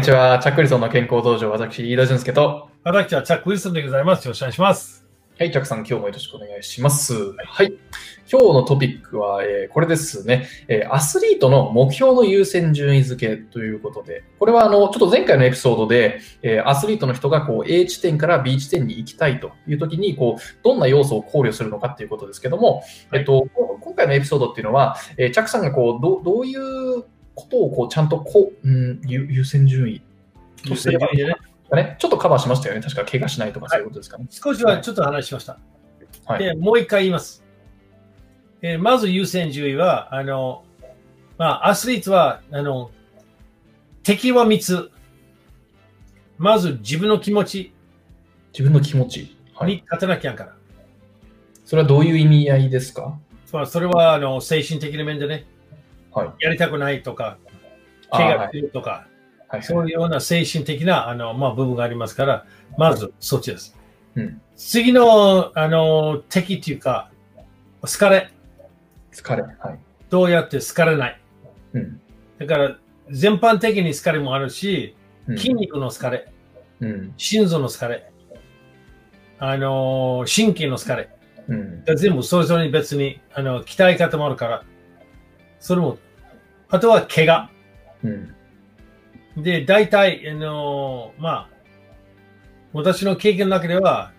んにちは。チャックリソンの健康道場、私、飯田俊介と。私はチャック・ウィルソンでございます。よろしくお願いします。はい、チャックさん、今日もよろしくお願いします。はい。今日のトピックは、えーこれですね、えーアスリートの目標の優先順位付けということで、これはあの、ちょっと前回のエピソードで、えーアスリートの人がこう A 地点から B 地点に行きたいという時に、こう、どんな要素を考慮するのかっていうことですけども、えっと、今回のエピソードっていうのは、えーチャックさんがこう、どうどういうことをこう、ちゃんとこう、うん、優優先順位とすればいいのかね、ちょっとカバーしましたよね。確か怪我しないとかそういうことですかね。少しはちょっと話しました。はいで、もう一回言います。えーまず優先順位は、あの、まあ、アスリートは、あの、敵は3つ。まず自分の気持ち自分の気持ち。はい。に勝たなきゃんから。それはどういう意味合いですか？まあそれはあの精神的な面でね、はい。やりたくないとか、あ怪我はいするとか、はい。そういうような精神的なあの、まあ、部分がありますから、まずそっちです。うん。次のあの敵っていうか、好かれ。疲れ。はい。どうやって好かれない。うん。だから、全般的に好かれもあるし、うん筋肉の好かれ、うん。心臓の好かれ、あのー神経の好かれ。うん。全部それぞれに別にあの鍛え方もあるから、それも、あとは怪我。うん。で、大体、あのーまあ、私の経験の中では、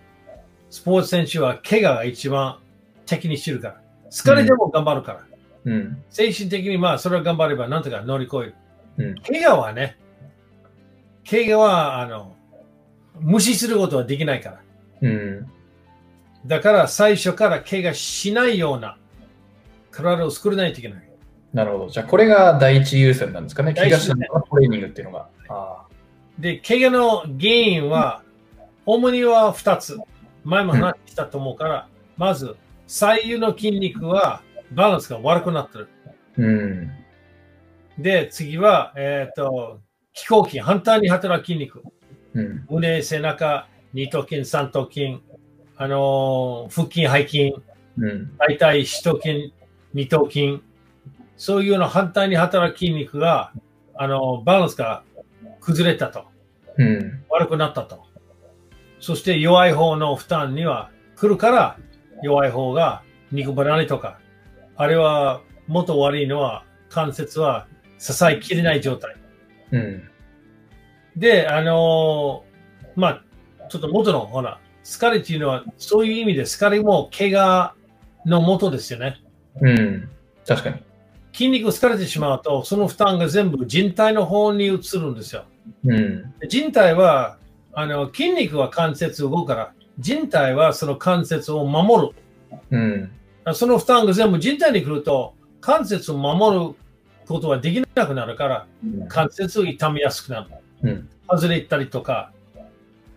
スポーツ選手は怪我が一番敵にしてるから。疲れでも頑張るから。うん。精神的にまあ、それは頑張ればなんとか乗り越える。うん。怪我はね、怪我は、あの、無視することはできないから。うん。だから最初から怪我しないような体を作らないといけない。なるほど。じゃあ、これが第一優先なんですかね？怪我しないトレーニングっていうのが。あで、怪我の原因は、主には2つ。前も話したと思うから、まず、左右の筋肉はバランスが悪くなってる。あ。うん。で、次は、えっ、と、気候筋、反対に働く筋肉。うん。胸、背中、二頭筋、三頭筋、あのー腹筋、背筋、うん。大体四頭筋、二頭筋、そういうような反対に働く筋肉が、あのバランスが崩れたと。うん。悪くなったと。そして弱い方の負担には来るから、弱い方が肉離れとか、あれはもっと悪いのは関節は支えきれない状態。うん。で、あのーまあ、ちょっと元の、ほら、疲れっていうのは、そういう意味で疲れも怪我の元ですよね。うん。確かに。筋肉疲れてしまうと、その負担が全部人体の方に移るんですよ。うん。で人体は、あの、筋肉は関節動くから、人体はその関節を守る。うん。その負担が全部人体に来ると、関節を守ることはできなくなるから、関節を痛みやすくなる。うん。外れたりとか、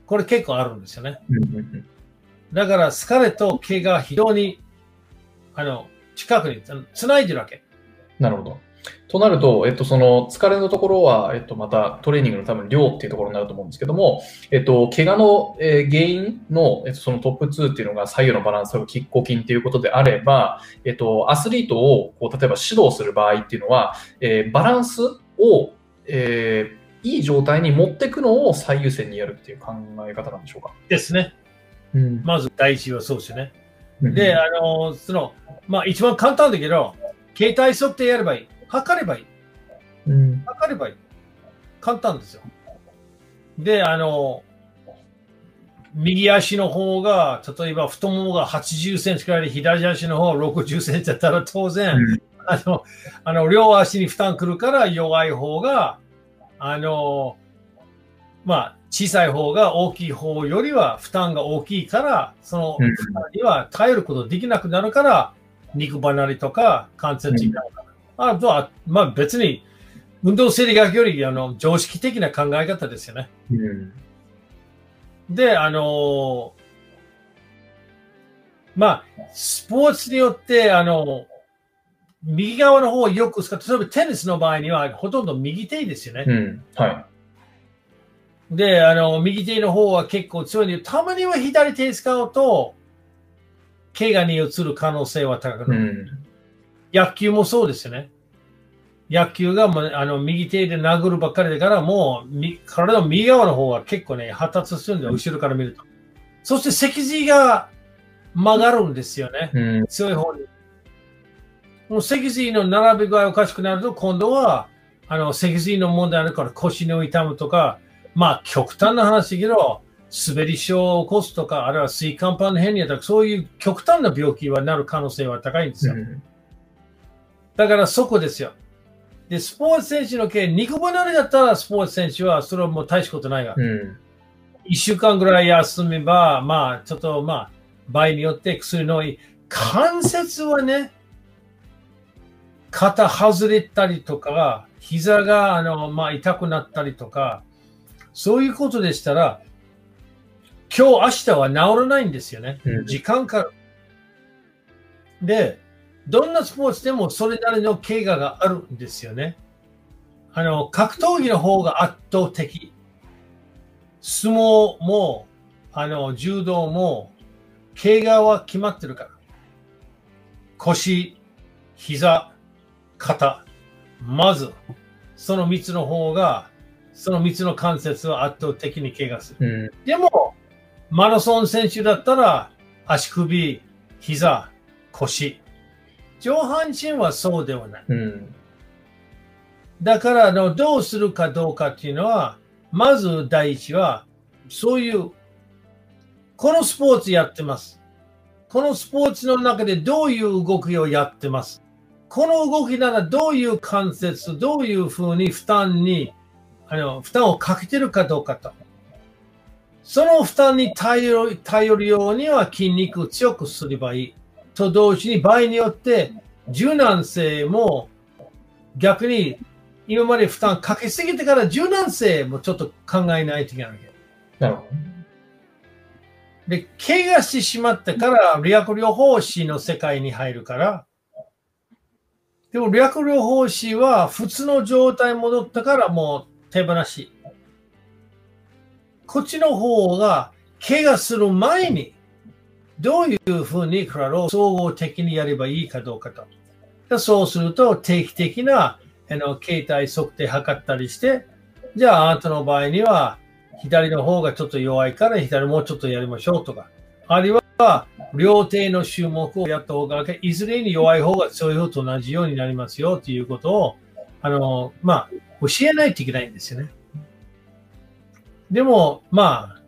これ結構あるんですよね。うん。だから疲れと怪我が非常に、あの、近くにあの繋いでるわけ。なるほど。となると、えっと、その疲れのところは、えっと、またトレーニングの多分量っていうところになると思うんですけども、えっと、怪我の、えー原因の、えっと、そのトップ2っていうのが左右のバランスを拮抗筋っていうことであれば、えっと、アスリートをこう例えば指導する場合っていうのは、えーバランスを、えーいい状態に持っていくのを最優先にやるっていう考え方なんでしょうか？ですね。うんまず第一はそうですよね。で、あの、その、まあ一番簡単だけど、携帯測定やればいい。測ればいい。うん測ればいい。簡単ですよ。で、あの、右足の方が、例えば太ももが80センチくらいで、左足の方が60センチだったら当然、うんあの、あの、両足に負担くるから弱い方が、あの、まあ、小さい方が大きい方よりは負担が大きいから、そのうん負担には耐えることできなくなるから、肉離れとか関節になるから。あとは、まあ別に、運動生理学よりあの常識的な考え方ですよね。うんで、あのまあ、スポーツによって、あの、右側の方をよく使って、例えばテニスの場合にはほとんど右手ですよね。うんはい。で、あの、右手の方は結構強いので、たまには左手使うと、怪我に移る可能性は高くうなる。ん野球もそうですよね。野球がもうあの右手で殴るばっかりだから、もうみ体の右側の方が結構ね、発達するんだよ、後ろから見ると。そして脊髄が曲がるんですよね。うん。強い方に。もう脊髄の並び具合おかしくなると、今度は、あの、脊髄の問題あるから腰の痛むとか、まあ、極端な話だけど、滑り症を起こすとか、あるいは椎間板の変にとか、そういう極端な病気はなる可能性は高いんですよ。だからそこですよ。で、スポーツ選手の件、肉離れだったらスポーツ選手は、それはもう大したことないが、うん。一週間ぐらい休めば、まあ、ちょっと、まあ、場合によって薬のいい。関節はね、肩外れたりとか、膝が、あの、まあ、痛くなったりとか、そういうことでしたら、今日、明日は治らないんですよね。うん時間かかる。で、どんなスポーツでもそれなりの怪我があるんですよね。あの、格闘技の方が圧倒的。相撲も、あの、柔道も、怪我は決まってるから。腰、膝、肩。まず、その3つの方が、その3つの関節は圧倒的に怪我する。うん。でも、マラソン選手だったら、足首、膝、腰。上半身はそうではない。うん。だからあの、どうするかどうかっていうのは、まず第一は、そういう、このスポーツやってます。このスポーツの中でどういう動きをやってます。この動きならどういう関節、どういうふうに負担に、あの、負担をかけてるかどうかと。その負担に頼る頼るようには筋肉を強くすればいい。と同時に場合によって柔軟性も逆に今まで負担かけすぎてから柔軟性もちょっと考えないといけないわけ。なるほで、怪我してしまってから理学療法士の世界に入るから、でも理学療法士は普通の状態に戻ったからもう手放し。こっちの方が怪我する前にどういうふうに体を総合的にやればいいかどうかと。でそうすると定期的なあの携帯測定測ったりして、じゃああなたの場合には左の方がちょっと弱いから左もうちょっとやりましょうとか。あるいは両手の種目をやった方がいずれに弱い方が強い方と同じようになりますよということを、あの、まあ、教えないといけないんですよね。でも、まあ、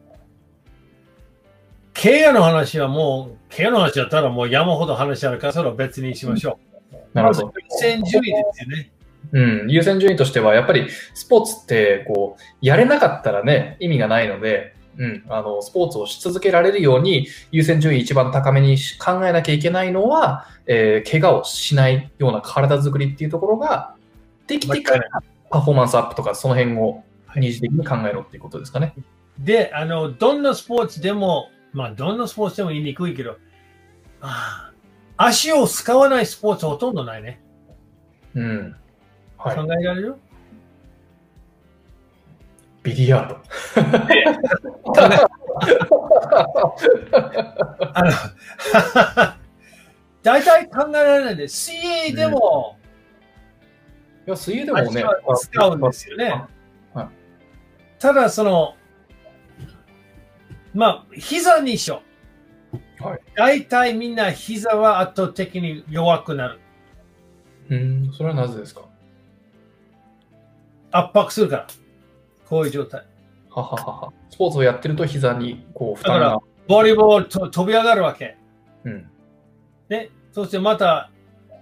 怪我の話はもう、怪我の話だったらもう山ほど話あるから、それは別にしましょう。なるほど。優先順位ですよね。うん、優先順位としては、やっぱりスポーツって、こう、やれなかったらね、意味がないので、うん、あの、スポーツをし続けられるように、優先順位一番高めにし考えなきゃいけないのは、えー怪我をしないような体作りっていうところが、できてからパフォーマンスアップとか、その辺を二次的に考えろっていうことですかね。で、あの、どんなスポーツでも、まあ、どんなスポーツでも言いにくいけど、ああ足を使わないスポーツほとんどないね。うん。はい考。えられる？ビリヤード。あの、大体考えられないで、水泳でもいや、水泳でもね、使うんですよねはい。ただ、その、まあ、膝にしよう。はい大体みんな膝は圧倒的に弱くなる。うん、それはなぜですか？圧迫するから。こういう状態。はははは。スポーツをやってると膝にこう負だから担が。ボリボールと飛び上がるわけ。うんね。そしてまた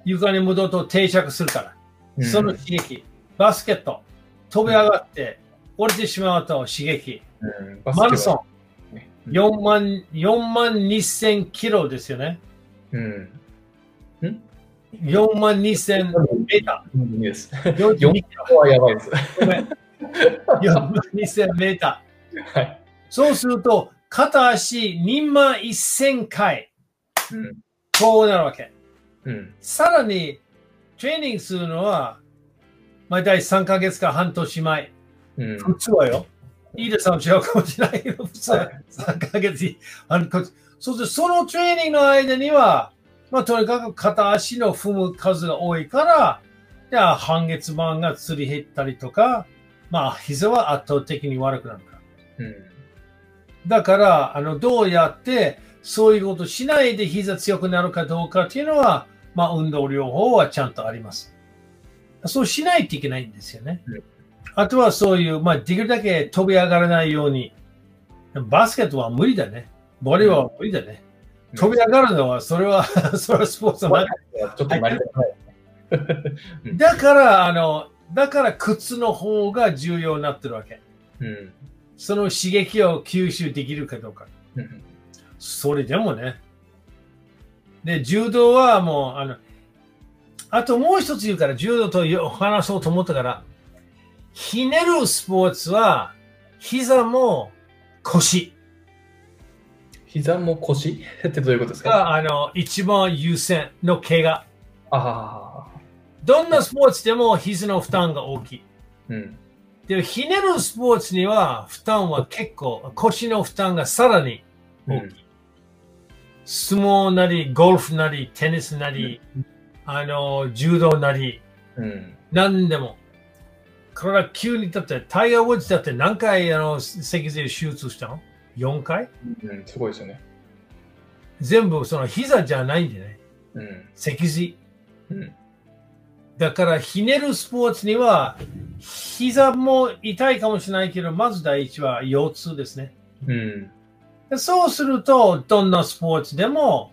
床に戻ると定着するから。うんその刺激。バスケット。飛び上がって降りてしまうと刺激。うんマラソン。ね4万、4万2000キロですよね。うん。4万2000メータ。ー。42キロ。はやばいです。ごめん。4万2000メーター。はい。そうすると、片足2万1000回。うん。こうなるわけ。うん。さらに、トレーニングするのは、まあ、大体3ヶ月か半年前。うん。普通はよ。いいですかも違うかもしれないけど、普通は3ヶ月半年。そして、そのトレーニングの間には、まあ、とにかく片足の踏む数が多いから、では半月板がつり減ったりとか、まあ、膝は圧倒的に悪くなるから。うん。だから、あの、どうやって、そういうことしないで膝強くなるかどうかっていうのは、まあ、運動療法はちゃんとあります。そうしないといけないんですよねうん。あとはそういう、まあ、できるだけ飛び上がらないように、バスケットは無理だね。ボリーは無理だね。飛び上がるのは、それは、それはスポーツは。ちょっとなりたくない。だから、あの、だから靴の方が重要になってるわけ。うん。その刺激を吸収できるかどうか。うん。それでもね。で、柔道はもう、あの、あともう一つ言うから、柔道とよ話そうと思ったから、ひねるスポーツは、膝も腰膝も腰？ってどういうことですか？が、あの、一番優先の怪我。ああ。どんなスポーツでも膝の負担が大きい。うん。で、ひねるスポーツには負担は結構、腰の負担がさらに大きい。相撲なり、ゴルフなり、テニスなり、あの、柔道なり、うん。何でも。これは急にだって、タイガー・ウッズだって何回あの脊髄手術したの ?4 回？うん。すごいですよね。全部その膝じゃないんでね。うん。脊髄。うん。だから、ひねるスポーツには、膝も痛いかもしれないけど、まず第一は腰痛ですね。うん。でそうすると、どんなスポーツでも、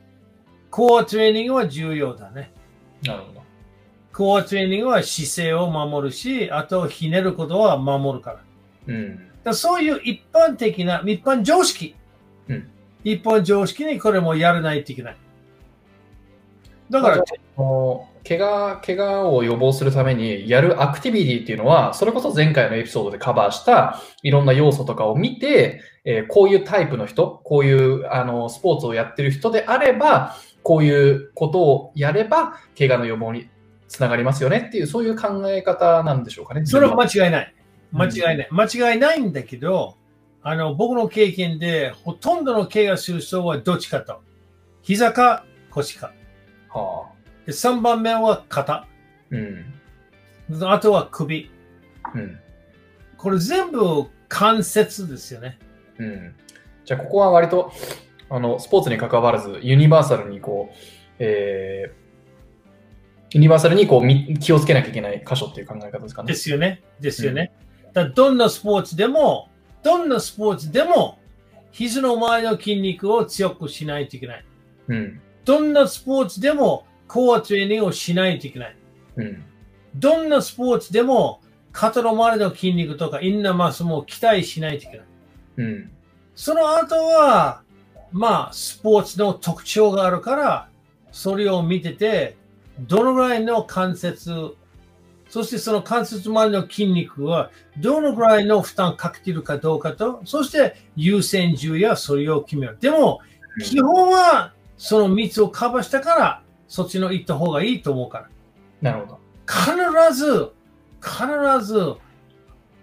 コアトレーニングは重要だね。なるほど。コアトレーニングは姿勢を守るし、あとひねることは守るから。うん。らそういう一般的な、一般常識。うん一般常識にこれもやらないといけない。だから、怪我、怪我を予防するためにやるアクティビティっていうのは、それこそ前回のエピソードでカバーしたいろんな要素とかを見て、えーこういうタイプの人、こういうあのスポーツをやってる人であれば、こういうことをやれば、怪我の予防につながりますよねっていう、そういう考え方なんでしょうかね。それは間違いない。うん間違いない。間違いないんだけど、あの、僕の経験で、ほとんどの怪我する人はどっちかと。膝か腰か。はあ。で3番目は肩。うん。あとは首。うん。これ全部関節ですよね。うん。じゃあ、ここは割と、あの、スポーツに関わらず、ユニバーサルにこう、えーユニバーサルにこうみ気をつけなきゃいけない箇所っていう考え方ですかね。ですよね。ですよね。だからどんなスポーツでも、どんなスポーツでも、肘の前の筋肉を強くしないといけない。うん。どんなスポーツでも、コアトレーニングをしないといけない。うん。どんなスポーツでも、肩の周りの筋肉とかインナーマッスルも期待しないといけない。うん。その後は、まあ、スポーツの特徴があるから、それを見てて、どのぐらいの関節、そしてその関節周りの筋肉は、どのぐらいの負担かけているかどうかと、そして優先順位やそれを決める。でも、基本は、その3つをカバーしたから、そっちの行った方がいいと思うから。なるほど。必ず、必ず、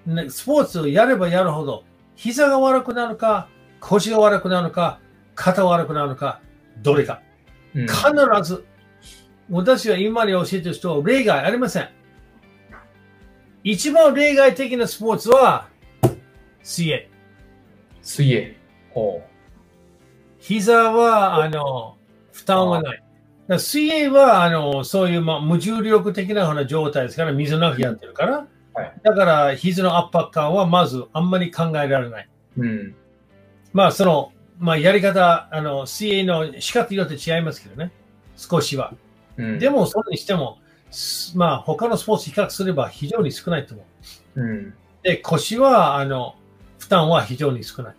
ね、スポーツをやればやるほど、膝が悪くなるか、腰が悪くなるか、肩が悪くなるか、どれか。うん必ず、私は今まで教えてる人は例外ありません。一番例外的なスポーツは、水泳。水泳。ほ膝は、あの、負担はない。水泳は、あの、そういう、まあ、無重力的なような状態ですから、水の中やってるから、はいだから、膝の圧迫感はまずあんまり考えられない。う。うん。まあ、その、まあ、やり方、あの、水泳の仕方によって違いますけどね。少しは。うん。でも、それにしても、すまあ、他のスポーツ比較すれば非常に少ないと思う。うん。で、腰は、あの、負担は非常に少ない。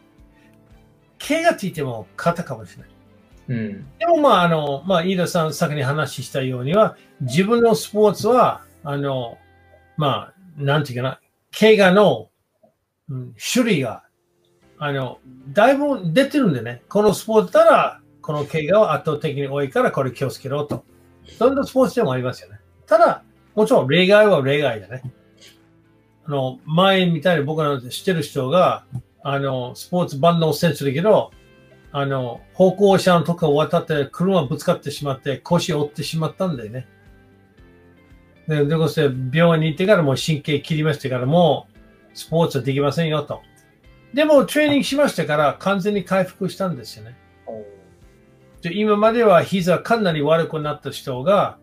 怪我って言っても肩かもしれない。うん。でも、まあ、あの、まあ、飯田さん、先に話したようには、自分のスポーツは、あの、まあ、なんていうかな、怪我の、うん種類が、あの、だいぶ出てるんでね、このスポーツなら、この怪我は圧倒的に多いから、これ気をつけろと。どんなスポーツでもありますよね。ただ、もちろん例外は例外だね。あの、前みたいに僕らの知ってる人が、あの、スポーツ万能選手だけど、あの、歩行者のとこを渡って車ぶつかってしまって腰を折ってしまったんだよね。で、でこそ病院に行ってからもう神経切りましてからもうスポーツはできませんよと。でもトレーニングしましたから完全に回復したんですよね。で今までは膝かなり悪くなった人が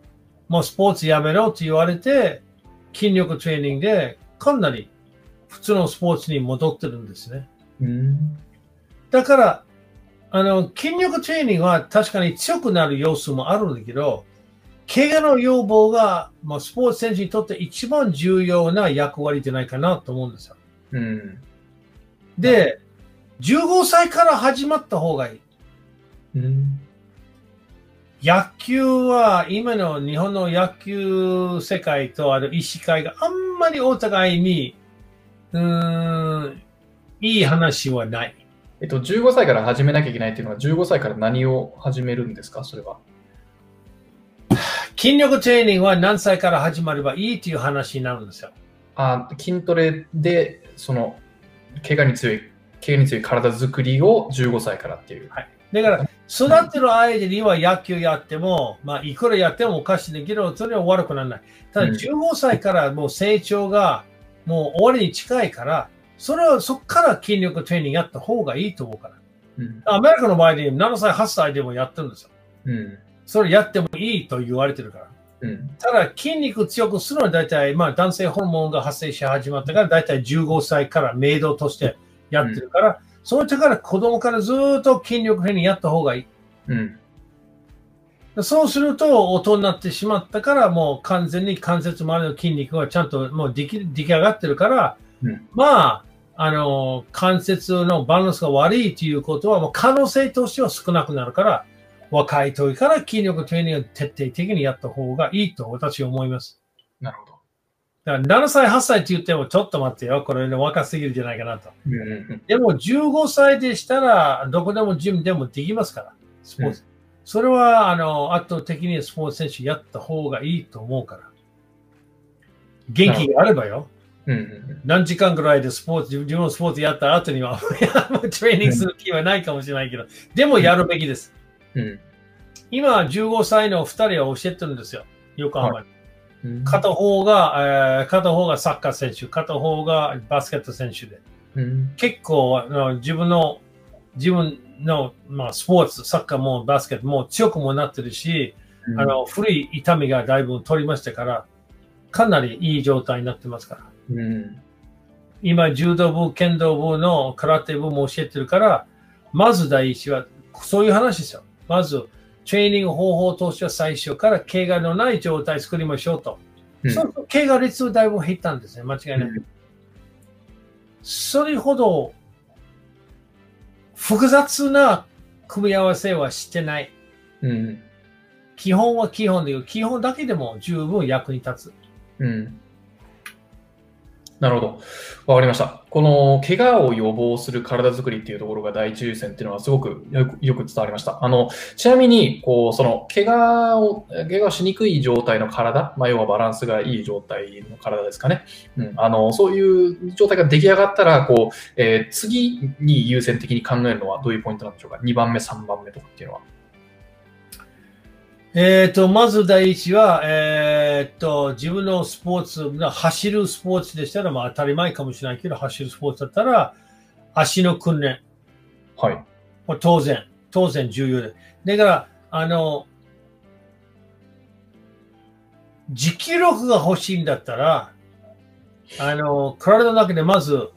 もうスポーツやめろと言われて筋力トレーニングでかなり普通のスポーツに戻ってるんですね。うん。だから、あの、筋力トレーニングは確かに強くなる要素もあるんだけど、怪我の予防が、まあ、スポーツ選手にとって一番重要な役割じゃないかなと思うんですよ。うん。で、15歳から始まった方がいい。うん。野球は今の日本の野球世界とある医師会があんまりお互いに、うーん、いい話はない。えっと、15歳から始めなきゃいけないっていうのは、15歳から何を始めるんですか、それは。筋力トレーニングは何歳から始まればいいという話になるんですよ。あ筋トレで、その、怪我に強い、怪我に強い体作りを15歳からっていう。はい。だから、育ってる間には野球やっても、まあ、いくらやってもおかしいんだけど、それは悪くならない。ただ、うん15歳からもう成長がもう終わりに近いから、それはそこから筋力トレーニングやった方がいいと思うから。うん。アメリカの場合で7歳、8歳でもやってるんですよ。うん。それやってもいいと言われてるから。うん。ただ、筋肉強くするのは大体、まあ、男性ホルモンが発生し始まったから、大体15歳からメイドとしてやってるから、その時から子供からずーっと筋力トレーニングやった方がいい。うん。そうすると、大人になってしまったから、もう完全に関節周りの筋肉がちゃんともう出来出来上がってるから、うんまあ、あの、関節のバランスが悪いということは、もう可能性としては少なくなるから、若い時から筋力トレーニングを徹底的にやった方がいいと私は思います。だから7歳、8歳って言っても、ちょっと待ってよ、これ、ね、若すぎるんじゃないかなと。うんうんでも15歳でしたら、どこでもジムでもできますから、スポーツ。それは、あの、圧倒的にスポーツ選手やった方がいいと思うから。元気があればよ。うんうん何時間ぐらいでスポーツ、自分のスポーツやった後には、トレーニングする気はないかもしれないけど、でもやるべきです。うん今、15歳の2人は教えてるんですよ。横浜に。うん。片方が、えー片方がサッカー選手、片方がバスケット選手で。うん。結構あの自分の、自分の、まあ、スポーツ、サッカーもバスケットも強くもなってるし、あの古い痛みがだいぶ取りましたから、かなりいい状態になってますから。うん。今、柔道部、剣道部の空手部も教えてるから、まず第一は、そういう話ですよ。まず、トレーニング方法としては最初から怪我のない状態作りましょうと。うんそうすると怪我率だいぶ減ったんですね。間違いない。それほど複雑な組み合わせはしてない。うん。基本は基本でいう、基本だけでも十分役に立つ。うん。なるほど。わかりました。この、怪我を予防する体作りっていうところが第一優先っていうのはすごくよく伝わりました。あの、ちなみに、こう、その、怪我を、怪我しにくい状態の体、まあ、要はバランスがいい状態の体ですかね。うん。あの、そういう状態が出来上がったら、こう、えー次に優先的に考えるのはどういうポイントなんでしょうか ?2 番目、3番目とかっていうのは。えっ、と、まず第一は、えっ、と、自分のスポーツ、走るスポーツでしたら、まあ当たり前かもしれないけど、走るスポーツだったら、足の訓練。はい。当然、当然重要で。だから、あの、持久力が欲しいんだったら、あの、体の中でまず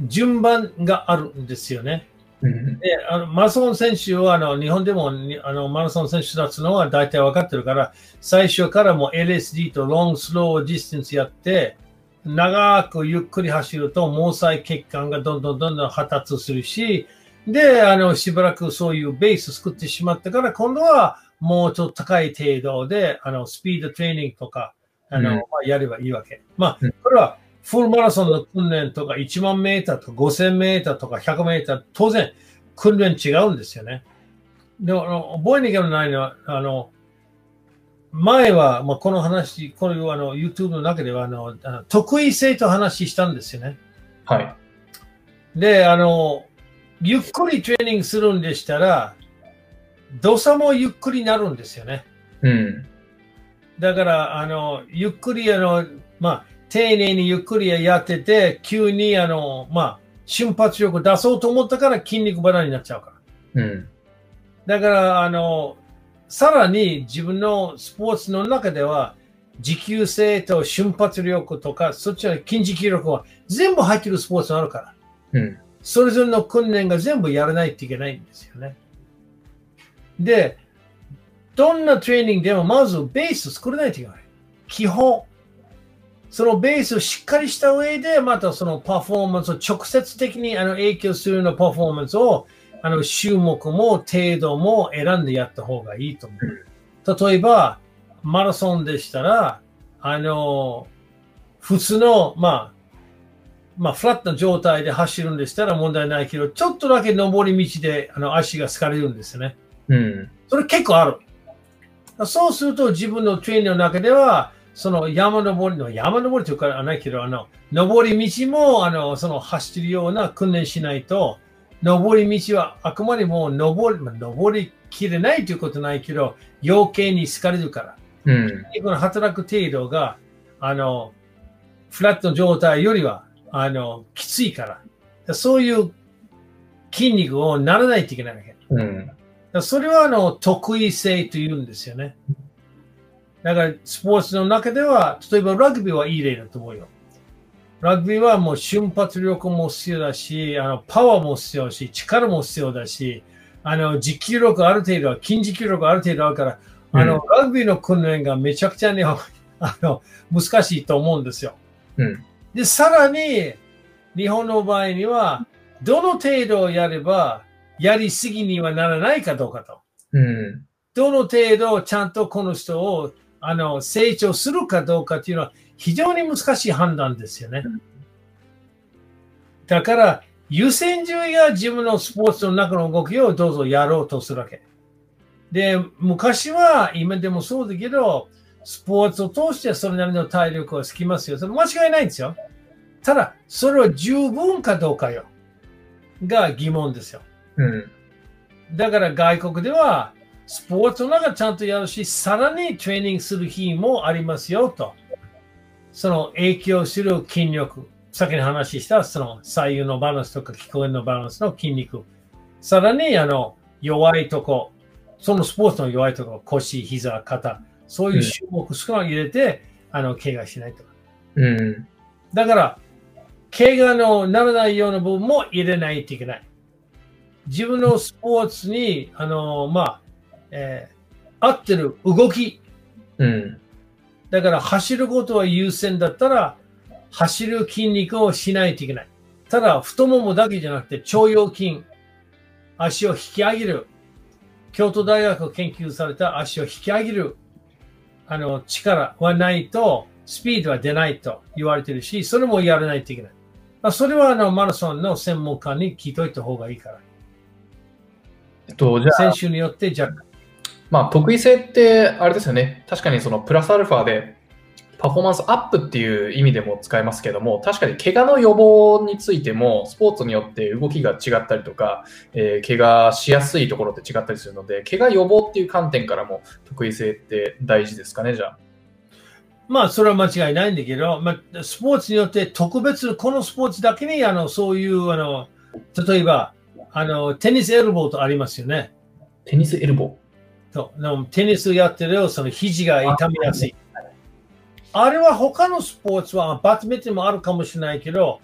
順番があるんですよね。うん。で、あのマラソン選手はあの日本でもにあのマラソン選手だつのは大体分かってるから、最初からもう LSD と long slow distance やって、長くゆっくり走ると毛細血管がどんどんどんどん発達するし、で、あの、しばらくそういうベース作ってしまったから、今度はもうちょっと高い程度で、あの、スピードトレーニングとか、あの、うんまあ、やればいいわけ。まあうん、これはフルマラソンの訓練とか1万メーターとか5000メーターとか100メーター、当然訓練違うんですよね。でも、覚えなきゃないのは、あの、前は、まあ、この話、これをあの YouTube の中ではあのあの得意性と話したんですよね。はい。で、あの、ゆっくりトレーニングするんでしたら、動作もゆっくりになるんですよね。うん。だから、あの、ゆっくり、あの、まあ、丁寧にゆっくりやってて、急に、あの、まあ、瞬発力出そうと思ったから筋肉離れになっちゃうから。うん。だから、あの、さらに自分のスポーツの中では、持久性と瞬発力とか、そっちの筋持久力は全部入ってるスポーツがあるから。うん。それぞれの訓練が全部やらないといけないんですよね。で、どんなトレーニングでもまずベース作らないといけない。基本。そのベースをしっかりした上で、またそのパフォーマンスを直接的にあの影響するようなパフォーマンスを、あの種目も程度も選んでやった方がいいと思う。例えば、マラソンでしたら、あの、普通の、まあ、まあ、フラットな状態で走るんでしたら問題ないけど、ちょっとだけ上り道であの足が疲れるんですね。うん。それ結構ある。そうすると自分のトレーニングの中では、その山登りの、山登りというかはないけど、あの、上り道も、あの、その走るような訓練しないと、上り道はあくまでも登り、まあ、登りきれないということないけど、余計に疲れるから。うん。この働く程度が、あの、フラットの状態よりは、あの、きついから。そういう筋肉をならないといけないわけ。うん。それはあの得意性というんですよね。だからスポーツの中では、例えばラグビーはいい例だと思うよ。ラグビーはもう瞬発力も必要だし、あのパワーも必要だし、力も必要だし、あの持久力ある程度は、筋持久力ある程度あるから、あのラグビーの訓練がめちゃくちゃね、あの難しいと思うんですよ。うん。で、さらに、日本の場合には、どの程度やれば、やりすぎにはならないかどうかと。うん。どの程度ちゃんとこの人をあの成長するかどうかっていうのは非常に難しい判断ですよね。だから優先順位が自分のスポーツの中の動きをどうぞやろうとするわけ。で、昔は今でもそうだけど、スポーツを通してそれなりの体力はつきますよ。それ間違いないんですよ。ただ、それは十分かどうかよ。が疑問ですよ。うん。だから外国では、スポーツの中ちゃんとやるし、さらにトレーニングする日もありますよと。その影響する筋力。先に話したその左右のバランスとか聞こえのバランスの筋肉。さらにあの弱いとこ、そのスポーツの弱いところ、腰、膝、肩、そういう種目少なく入れて、あの怪我しないとか。うん。だから、怪我のならないような部分も入れないといけない。自分のスポーツに、あの、まあ、えー合ってる動き。うん。だから走ることは優先だったら、走る筋肉をしないといけない。ただ、太ももだけじゃなくて、腸腰筋、足を引き上げる。京都大学研究された足を引き上げる、あの、力はないと、スピードは出ないと言われてるし、それもやらないといけない。まあ、それは、あの、マラソンの専門家に聞いといた方がいいから。えっと、じゃあ、選手によって若干。まあ、得意性って、あれですよね。確かにそのプラスアルファで、パフォーマンスアップっていう意味でも使えますけども、確かに怪我の予防についても、スポーツによって動きが違ったりとか、えー怪我しやすいところって違ったりするので、怪我予防っていう観点からも得意性って大事ですかね、じゃあ。まあ、それは間違いないんだけど、まあ、スポーツによって特別、このスポーツだけに、あの、そういう、あの、例えば、あの、テニスエルボーとありますよね。テニスエルボとのテニスやってるその肘が痛みやすい。あれは他のスポーツは、バドミンもあるかもしれないけど、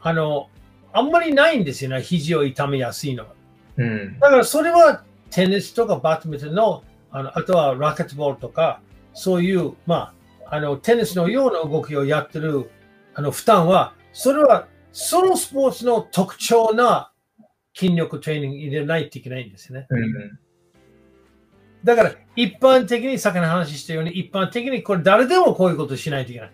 あの、あんまりないんですよね、肘を痛めやすいのは。ー。うん。だからそれはテニスとかバドミンの、あのあとはラケットボールとか、そういう、まあ、あの、テニスのような動きをやってる、あの、負担は、それは、そのスポーツの特徴な筋力トレーニング入れないといけないんですよね。うん。だから、一般的に、先の話したように、一般的にこれ誰でもこういうことしないといけない。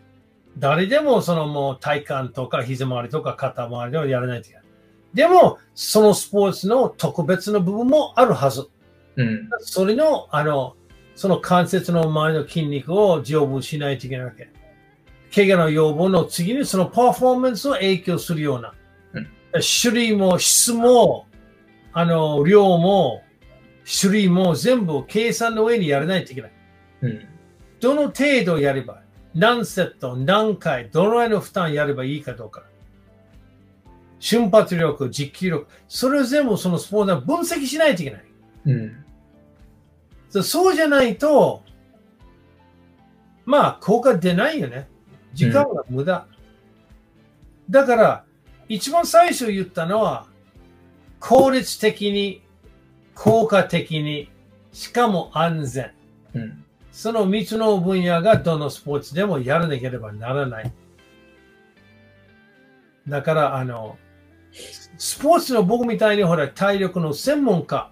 誰でもそのもう体幹とか膝周りとか肩周りをやらないといけない。でも、そのスポーツの特別な部分もあるはず。うん。それの、あの、その関節の周りの筋肉を丈夫しないといけないわけ。怪我の要望の次にそのパフォーマンスを影響するような、うん種類も質も、あの、量も、種類も全部計算の上にやらないといけない。うん。どの程度やれば、何セット、何回、どのぐらいの負担やればいいかどうか。瞬発力、実機力、それを全部そのスポーツは分析しないといけない。うん。そうじゃないと、まあ、効果出ないよね。時間が無駄。だから、一番最初言ったのは、効率的に、効果的に、しかも安全。うん。その3つの分野がどのスポーツでもやらなければならない。だから、あの、スポーツの僕みたいにほら、体力の専門家、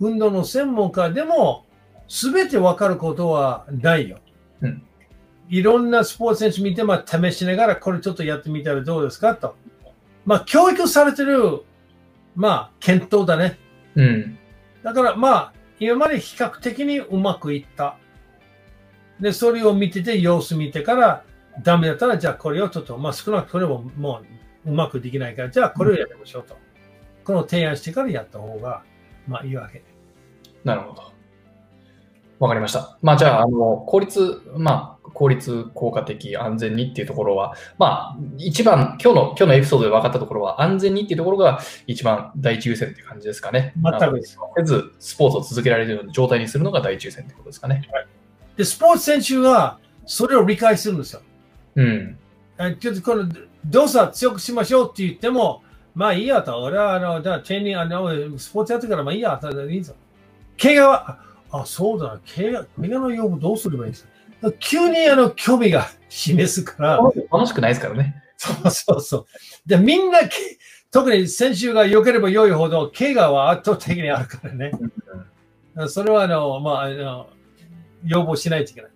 運動の専門家でも、すべてわかることはないよ。うんいろんなスポーツ選手見て、まあ、試しながら、これちょっとやってみたらどうですかと。まあ、教育されてる、まあ、検討だね。うん。だからまあ、今まで比較的にうまくいった。で、それを見てて、様子見てから、ダメだったら、じゃあこれをちょっと、まあ少なくとももううまくできないから、じゃあこれをやりましょうと。この提案してからやった方が、まあいいわけ。なるほど。わかりました。まあじゃあ、あの、効率、まあ、効率、効果的、安全にっていうところは、まあ、一番、今日の、今日のエピソードで分かったところは、安全にっていうところが一番第一優先って感じですかね。全くです。せず、スポーツを続けられるような状態にするのが第一優先ってことですかね。で、スポーツ選手はそれを理解するんですよ。うん。あちょっとこの動作強くしましょうって言っても、まあいいやと。俺はあの、じゃあトレーニング、あの、スポーツやってからまあいいやと。いいぞ。怪我は、あ、あそうだ、怪我、怪我の予防どうすればいいですか？急にあの、興味が示すから、楽しくないですからね。そうそうそう。で、みんな、け特に選手が良ければ良いほど、怪我は圧倒的にあるからね。それはあの、まあ、あの、要望しないといけない。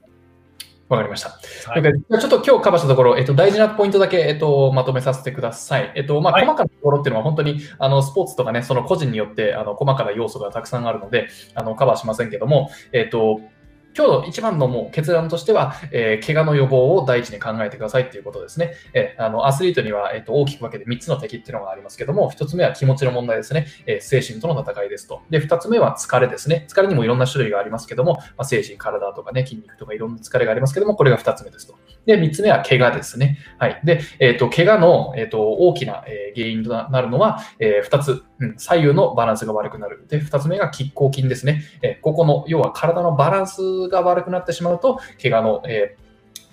わかりました。はいちょっと今日カバーしたところ、えっと、大事なポイントだけ、えっと、まとめさせてください。えっと、まあ、はい細かなところっていうのは本当に、あの、スポーツとかね、その個人によって、あの、細かな要素がたくさんあるので、あの、カバーしませんけども、えっと、今日の一番のもう決断としては、えー怪我の予防を第一に考えてくださいっていうことですね。えーあのアスリートには、えっと大きく分けて3つの敵っていうのがありますけども、1つ目は気持ちの問題ですね。えー精神との戦いですと。で、2つ目は疲れですね。疲れにもいろんな種類がありますけども、まあ、精神、体とかね、筋肉とかいろんな疲れがありますけども、これが2つ目ですと。で、3つ目は怪我ですね。はい。で、えっ、と、怪我の、えっと大きな、えー原因となるのは、え2つ、うん、左右のバランスが悪くなる。で、2つ目が拮抗筋ですね。えーここの、要は体のバランスが悪くなってしまうと、怪我の、えー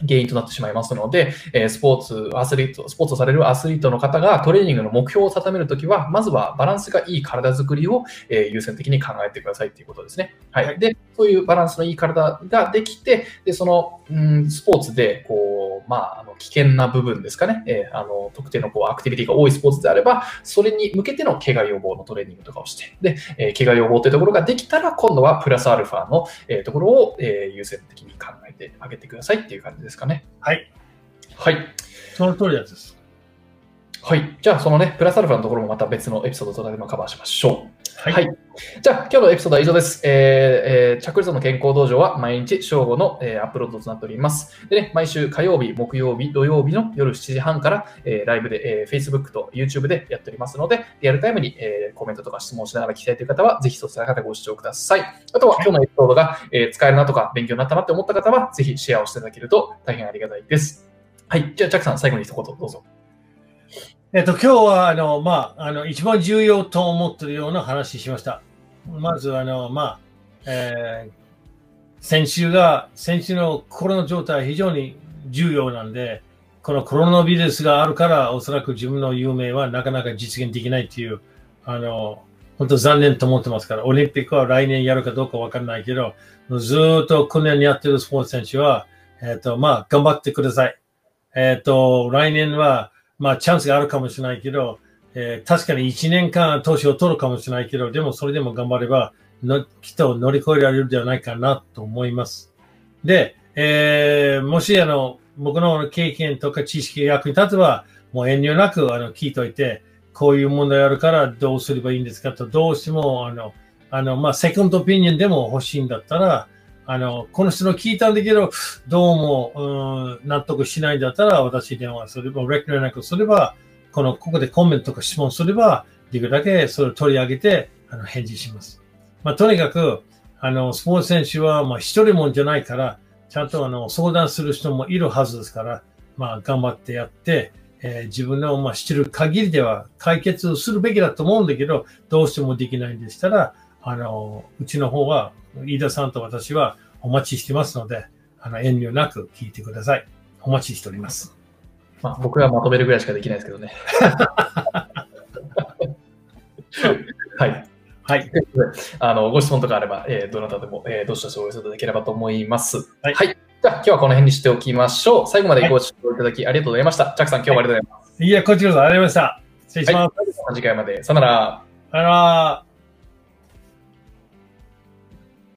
原因となってしまいますので、えースポーツ、アスリート、スポーツをされるアスリートの方がトレーニングの目標を定めるときは、まずはバランスがいい体作りを、えー優先的に考えてくださいということですね。はい。はいで、そういうバランスのいい体ができて、で、その、うん、スポーツで、こう、まあ、あの危険な部分ですかね、えーあの特定のこうアクティビティが多いスポーツであれば、それに向けての怪我予防のトレーニングとかをして、で、えー怪我予防というところができたら、今度はプラスアルファの、えーところを、えー優先的に考えてあげてくださいっていう感じですかね。はい。はい。その通りです。はい。じゃあ、そのね、プラスアルファのところもまた別のエピソードとかでもカバーしましょう。ははい。じゃあ、今日のエピソードは以上です。えーえー、チャックリゾンの健康道場は毎日正午の、えーアップロードとなっております。でね、毎週火曜日、木曜日、土曜日の夜7時半から、えーライブで、えー Facebook と YouTube でやっておりますので、リアルタイムに、えーコメントとか質問しながら聞きたいという方は、ぜひそちらからご視聴ください。あとは、今日のエピソードが、えー使えるなとか、勉強になったなって思った方は、ぜひシェアをしていただけると大変ありがたいです。はい。じゃあ、チャックさん、最後に一言どうぞ。えっと、今日は、あの、まあ、あの、一番重要と思ってるような話しました。まず、あの、まあ、えー先週が、先週の心の状態は非常に重要なんで、このコロナウイルスがあるから、おそらく自分の夢はなかなか実現できないっていう、あの、本当残念と思ってますから、オリンピックは来年やるかどうかわかんないけど、ずっと訓練やってるスポーツ選手は、えっ、と、まあ、頑張ってください。えっ、と、来年は、まあ、チャンスがあるかもしれないけど、えー確かに1年間年を取るかもしれないけど、でもそれでも頑張れば、のきっと乗り越えられるんじゃないかなと思います。で、えーもしあの、僕の経験とか知識が役に立てば、もう遠慮なくあの聞いといて、こういう問題あるからどうすればいいんですかと、どうしても、あの、あの、まあ、セカンドオピニオンでも欲しいんだったら、あの、この人の聞いたんだけど、どうも、うん、納得しないんだったら、私電話すれば、レク連絡すれば、この、ここでコメントとか質問すれば、できるだけそれを取り上げて、あの、返事します。まあ、とにかく、あの、スポーツ選手は、まあ、一人もんじゃないから、ちゃんとあの相談する人もいるはずですから、まあ、頑張ってやって、えー自分の、まあ、知ってる限りでは解決するべきだと思うんだけど、どうしてもできないんでしたら、あの、うちの方は、飯田さんと私はお待ちしてますので、あの、遠慮なく聞いてください。お待ちしております。まあ、僕はまとめるぐらいしかできないですけどね。はい。はい。あの、ご質問とかあれば、えーどなたでも、えーどしどしお寄せいただければと思います。はいじゃあ、今日はこの辺にしておきましょう。最後までご視聴いただきありがとうございました。ジャックさん、今日もありがとうございます。いや、こちらこそありがとうございました。失礼します。次回まで。さよなら。さよなら。